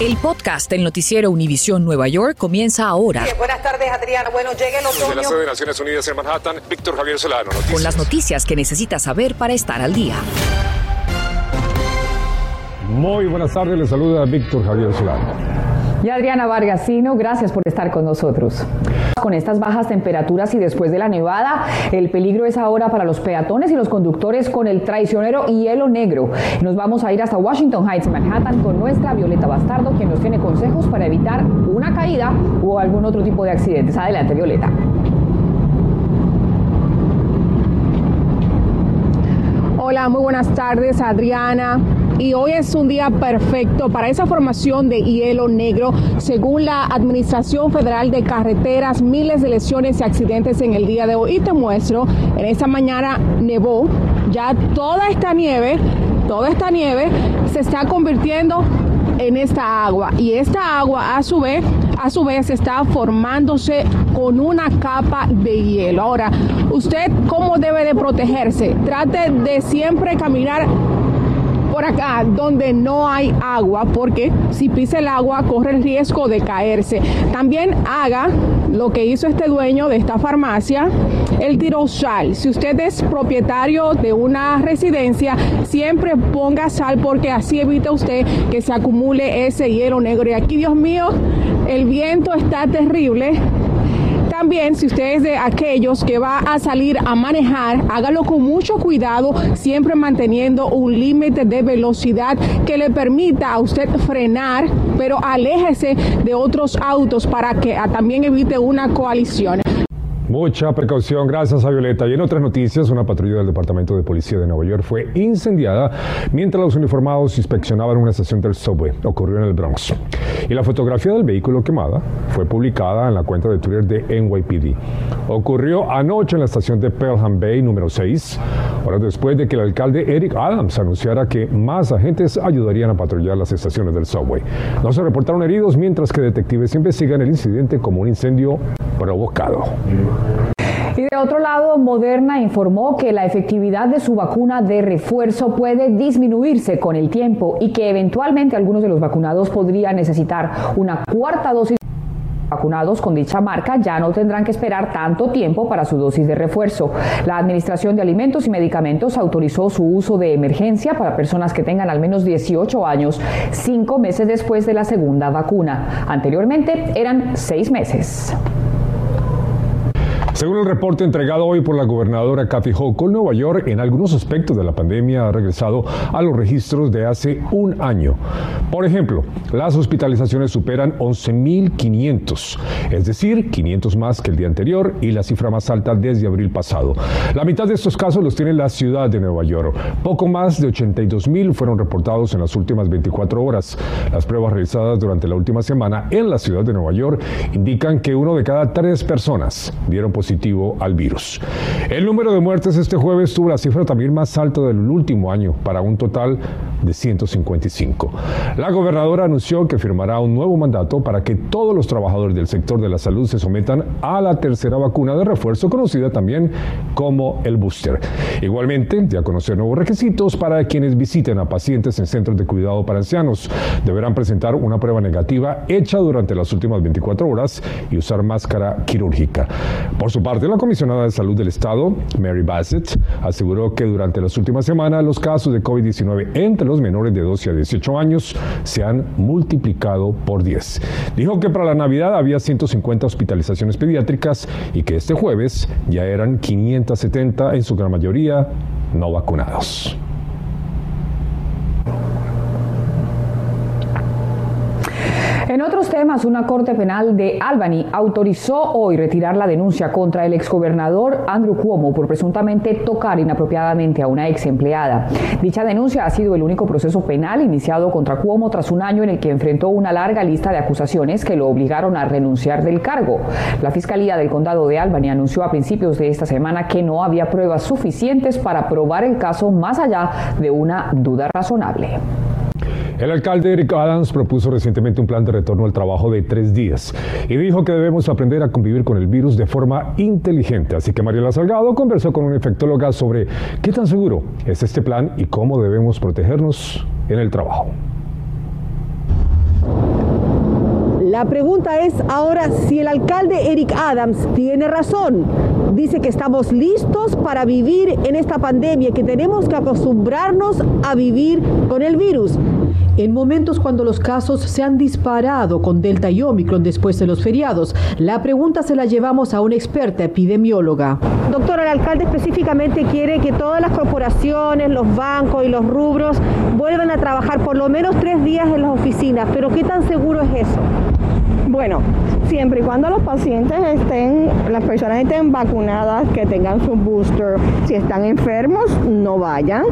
El podcast del noticiero Univisión Nueva York comienza ahora. buenas tardes, Adriana. Bueno, llega el otoño. Desde la sede de Naciones Unidas en Manhattan, Víctor Javier Solano. Noticias. Con las noticias que necesitas saber para estar al día. Muy buenas tardes, les saluda Víctor Javier Solano. Y Adriana Vargasino, gracias por estar con nosotros. Con estas bajas temperaturas y después de la nevada, el peligro es ahora para los peatones y los conductores con el traicionero hielo negro. Nos vamos a ir hasta Washington Heights, Manhattan, con nuestra Violeta Bastardo, quien nos tiene consejos para evitar una caída o algún otro tipo de accidentes. Adelante, Violeta. Hola, muy buenas tardes, Adriana y hoy es un día perfecto para esa formación de hielo negro. Según la Administración Federal de Carreteras, miles de lesiones y accidentes en el día de hoy. Y te muestro, en esta mañana nevó, ya toda esta nieve, toda esta nieve se está convirtiendo en esta agua y esta agua a su vez a su vez está formándose con una capa de hielo. Ahora, usted cómo debe de protegerse? Trate de siempre caminar acá donde no hay agua, porque si pisa el agua corre el riesgo de caerse. También haga lo que hizo este dueño de esta farmacia, el tiro sal. Si usted es propietario de una residencia, siempre ponga sal porque así evita usted que se acumule ese hielo negro. Y aquí, Dios mío, el viento está terrible también, si usted es de aquellos que va a salir a manejar, hágalo con mucho cuidado, siempre manteniendo un límite de velocidad que le permita a usted frenar, pero aléjese de otros autos para que también evite una coalición. Mucha precaución, gracias a Violeta. Y en otras noticias, una patrulla del Departamento de Policía de Nueva York fue incendiada mientras los uniformados inspeccionaban una estación del subway. Ocurrió en el Bronx. Y la fotografía del vehículo quemada fue publicada en la cuenta de Twitter de NYPD. Ocurrió anoche en la estación de Pelham Bay número 6, horas después de que el alcalde Eric Adams anunciara que más agentes ayudarían a patrullar las estaciones del subway. No se reportaron heridos mientras que detectives investigan el incidente como un incendio provocado. Y de otro lado, Moderna informó que la efectividad de su vacuna de refuerzo puede disminuirse con el tiempo y que eventualmente algunos de los vacunados podrían necesitar una cuarta dosis. Vacunados con dicha marca ya no tendrán que esperar tanto tiempo para su dosis de refuerzo. La Administración de Alimentos y Medicamentos autorizó su uso de emergencia para personas que tengan al menos 18 años, cinco meses después de la segunda vacuna. Anteriormente eran seis meses. Según el reporte entregado hoy por la gobernadora Kathy Hochul, Nueva York en algunos aspectos de la pandemia ha regresado a los registros de hace un año. Por ejemplo, las hospitalizaciones superan 11.500, es decir, 500 más que el día anterior y la cifra más alta desde abril pasado. La mitad de estos casos los tiene la ciudad de Nueva York. Poco más de 82.000 fueron reportados en las últimas 24 horas. Las pruebas realizadas durante la última semana en la ciudad de Nueva York indican que uno de cada tres personas dieron positivo al virus. El número de muertes este jueves tuvo la cifra también más alta del último año, para un total de 155. La gobernadora anunció que firmará un nuevo mandato para que todos los trabajadores del sector de la salud se sometan a la tercera vacuna de refuerzo, conocida también como el booster. Igualmente, ya conocer nuevos requisitos para quienes visiten a pacientes en centros de cuidado para ancianos. Deberán presentar una prueba negativa hecha durante las últimas 24 horas y usar máscara quirúrgica. Por su parte, la comisionada de salud del estado, Mary Bassett, aseguró que durante las últimas semanas los casos de COVID-19 entre los menores de 12 a 18 años se han multiplicado por 10. Dijo que para la Navidad había 150 hospitalizaciones pediátricas y que este jueves ya eran 570, en su gran mayoría no vacunados. En otros temas, una corte penal de Albany autorizó hoy retirar la denuncia contra el exgobernador Andrew Cuomo por presuntamente tocar inapropiadamente a una ex empleada. Dicha denuncia ha sido el único proceso penal iniciado contra Cuomo tras un año en el que enfrentó una larga lista de acusaciones que lo obligaron a renunciar del cargo. La Fiscalía del Condado de Albany anunció a principios de esta semana que no había pruebas suficientes para probar el caso más allá de una duda razonable. El alcalde Eric Adams propuso recientemente un plan de retorno al trabajo de tres días y dijo que debemos aprender a convivir con el virus de forma inteligente. Así que Mariela Salgado conversó con una infectóloga sobre qué tan seguro es este plan y cómo debemos protegernos en el trabajo. La pregunta es ahora si el alcalde Eric Adams tiene razón. Dice que estamos listos para vivir en esta pandemia, que tenemos que acostumbrarnos a vivir con el virus. En momentos cuando los casos se han disparado con Delta y Omicron después de los feriados, la pregunta se la llevamos a una experta epidemióloga. Doctor, el alcalde específicamente quiere que todas las corporaciones, los bancos y los rubros vuelvan a trabajar por lo menos tres días en las oficinas, pero ¿qué tan seguro es eso? Bueno, siempre y cuando los pacientes estén, las personas estén vacunadas, que tengan su booster, si están enfermos, no vayan.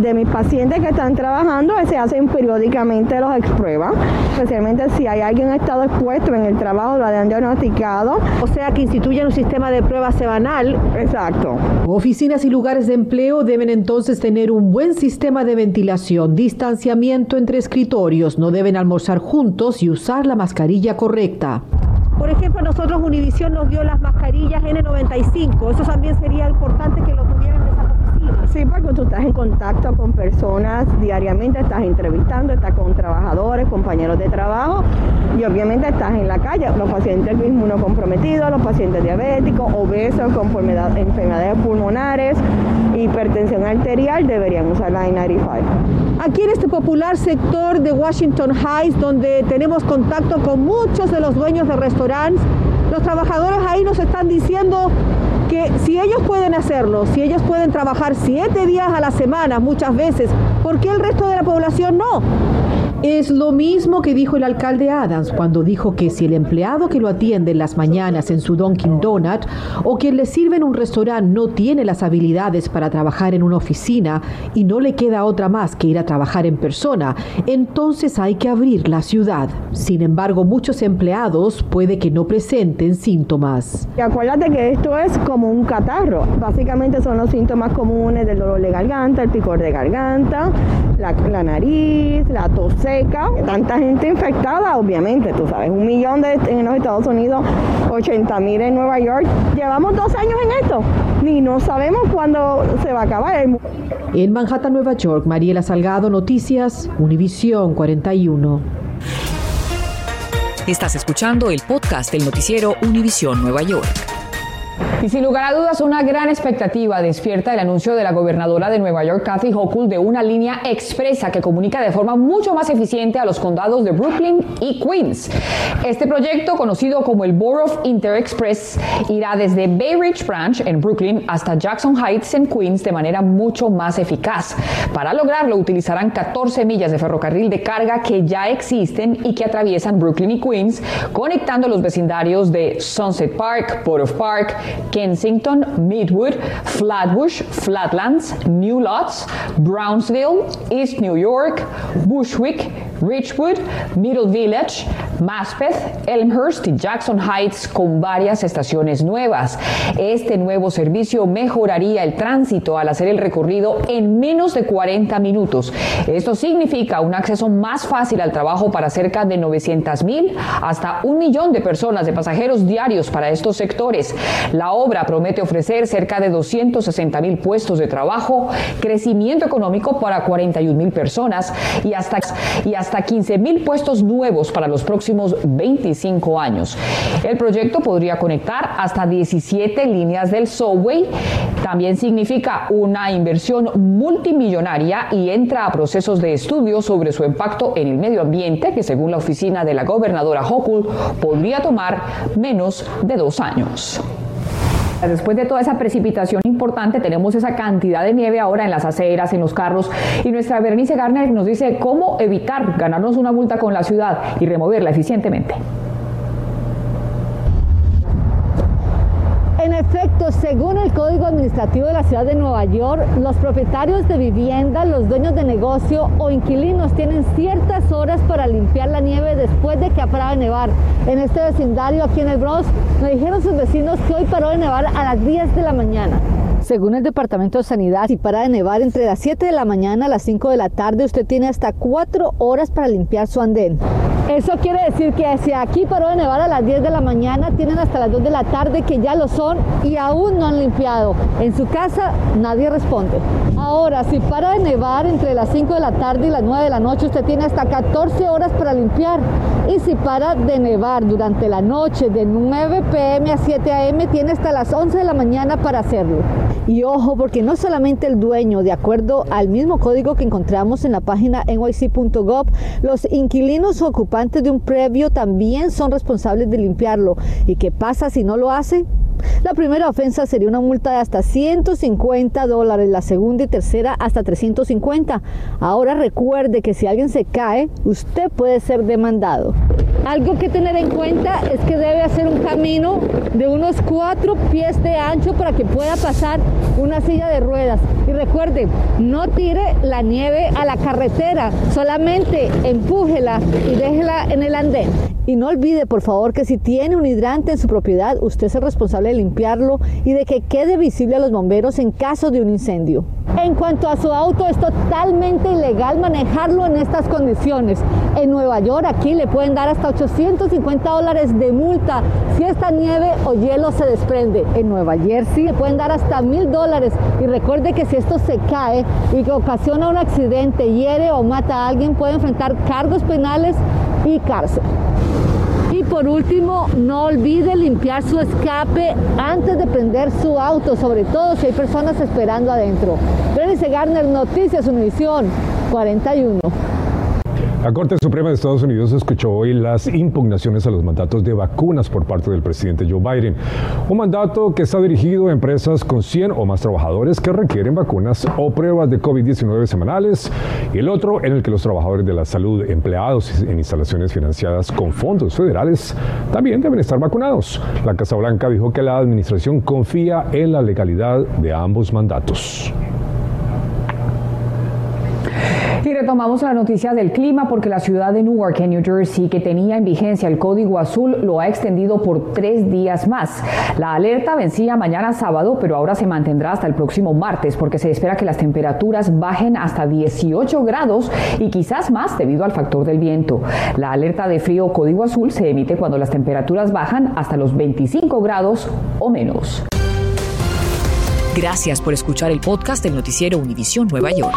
De mis pacientes que están trabajando, se hacen periódicamente los expruebas, especialmente si hay alguien estado expuesto en el trabajo, lo han diagnosticado. O sea que instituyen un sistema de prueba semanal. Exacto. Oficinas y lugares de empleo deben entonces tener un buen sistema de ventilación, distanciamiento entre escritorios, no deben almorzar juntos y usar la mascarilla correcta por ejemplo, nosotros Univision nos dio las mascarillas N95. Eso también sería importante que lo tuvieran. Sí, porque tú estás en contacto con personas diariamente, estás entrevistando, estás con trabajadores, compañeros de trabajo y obviamente estás en la calle. Los pacientes inmunocomprometidos, los pacientes diabéticos, obesos, con enfermedades pulmonares, hipertensión arterial, deberían usar la I-95. Aquí en este popular sector de Washington Heights, donde tenemos contacto con muchos de los dueños de restaurantes, los trabajadores ahí nos están diciendo que si ellos pueden hacerlo, si ellos pueden trabajar siete días a la semana muchas veces, ¿por qué el resto de la población no? Es lo mismo que dijo el alcalde Adams cuando dijo que si el empleado que lo atiende en las mañanas en su Dunkin' Donut o quien le sirve en un restaurante no tiene las habilidades para trabajar en una oficina y no le queda otra más que ir a trabajar en persona, entonces hay que abrir la ciudad. Sin embargo, muchos empleados puede que no presenten síntomas. Y acuérdate que esto es como un catarro. Básicamente son los síntomas comunes del dolor de garganta, el picor de garganta, la, la nariz, la tos tanta gente infectada, obviamente, tú sabes, un millón de, en los Estados Unidos, 80 mil en Nueva York. Llevamos dos años en esto, ni no sabemos cuándo se va a acabar. En Manhattan, Nueva York, Mariela Salgado, Noticias, Univisión 41. Estás escuchando el podcast del noticiero Univisión Nueva York. Y sin lugar a dudas, una gran expectativa despierta el anuncio de la gobernadora de Nueva York, Kathy Hochul, de una línea expresa que comunica de forma mucho más eficiente a los condados de Brooklyn y Queens. Este proyecto, conocido como el Borough Inter Express, irá desde Bay Ridge Branch en Brooklyn hasta Jackson Heights en Queens de manera mucho más eficaz. Para lograrlo, utilizarán 14 millas de ferrocarril de carga que ya existen y que atraviesan Brooklyn y Queens, conectando los vecindarios de Sunset Park, Borough Park, Kensington, Midwood, Flatbush, Flatlands, New Lots, Brownsville, East New York, Bushwick, Richwood, Middle Village, Maspeth, Elmhurst y Jackson Heights con varias estaciones nuevas. Este nuevo servicio mejoraría el tránsito al hacer el recorrido en menos de 40 minutos. Esto significa un acceso más fácil al trabajo para cerca de 900 mil hasta un millón de personas de pasajeros diarios para estos sectores. La obra promete ofrecer cerca de 260 mil puestos de trabajo, crecimiento económico para 41 mil personas y hasta, y hasta 15 mil puestos nuevos para los próximos 25 años. El proyecto podría conectar hasta 17 líneas del subway. También significa una inversión multimillonaria y entra a procesos de estudio sobre su impacto en el medio ambiente que según la oficina de la gobernadora Hochul podría tomar menos de dos años. Después de toda esa precipitación importante, tenemos esa cantidad de nieve ahora en las aceras, en los carros, y nuestra Bernice Garner nos dice cómo evitar ganarnos una multa con la ciudad y removerla eficientemente. En efecto, según el Código Administrativo de la Ciudad de Nueva York, los propietarios de vivienda, los dueños de negocio o inquilinos tienen ciertas horas para limpiar la nieve después de que parado de nevar. En este vecindario aquí en el Bronx, me dijeron sus vecinos que hoy paró de nevar a las 10 de la mañana. Según el Departamento de Sanidad, si para de nevar entre las 7 de la mañana a las 5 de la tarde, usted tiene hasta 4 horas para limpiar su andén. Eso quiere decir que si aquí paró de nevar a las 10 de la mañana, tienen hasta las 2 de la tarde que ya lo son y aún no han limpiado. En su casa nadie responde. Ahora, si para de nevar entre las 5 de la tarde y las 9 de la noche, usted tiene hasta 14 horas para limpiar. Y si para de nevar durante la noche de 9 pm a 7 am, tiene hasta las 11 de la mañana para hacerlo. Y ojo, porque no solamente el dueño, de acuerdo al mismo código que encontramos en la página nyc.gov, los inquilinos o ocupantes de un previo también son responsables de limpiarlo. ¿Y qué pasa si no lo hace? La primera ofensa sería una multa de hasta 150 dólares, la segunda y tercera hasta 350. Ahora recuerde que si alguien se cae, usted puede ser demandado. Algo que tener en cuenta es que debe hacer un camino de unos cuatro pies de ancho para que pueda pasar una silla de ruedas. Y recuerde, no tire la nieve a la carretera, solamente empújela y déjela en el andén. Y no olvide, por favor, que si tiene un hidrante en su propiedad, usted es el responsable de limpiarlo y de que quede visible a los bomberos en caso de un incendio. En cuanto a su auto, es totalmente ilegal manejarlo en estas condiciones. En Nueva York, aquí le pueden dar hasta 850 dólares de multa si esta nieve o hielo se desprende. En Nueva Jersey le pueden dar hasta mil dólares. Y recuerde que si esto se cae y que ocasiona un accidente, hiere o mata a alguien, puede enfrentar cargos penales y cárcel. Por último, no olvide limpiar su escape antes de prender su auto, sobre todo si hay personas esperando adentro. Berenice Garner, Noticias Univisión 41. La Corte Suprema de Estados Unidos escuchó hoy las impugnaciones a los mandatos de vacunas por parte del presidente Joe Biden. Un mandato que está dirigido a empresas con 100 o más trabajadores que requieren vacunas o pruebas de COVID-19 semanales y el otro en el que los trabajadores de la salud empleados en instalaciones financiadas con fondos federales también deben estar vacunados. La Casa Blanca dijo que la administración confía en la legalidad de ambos mandatos. Y retomamos la noticia del clima porque la ciudad de Newark, en New Jersey, que tenía en vigencia el código azul, lo ha extendido por tres días más. La alerta vencía mañana sábado, pero ahora se mantendrá hasta el próximo martes porque se espera que las temperaturas bajen hasta 18 grados y quizás más debido al factor del viento. La alerta de frío código azul se emite cuando las temperaturas bajan hasta los 25 grados o menos. Gracias por escuchar el podcast del noticiero Univisión Nueva York.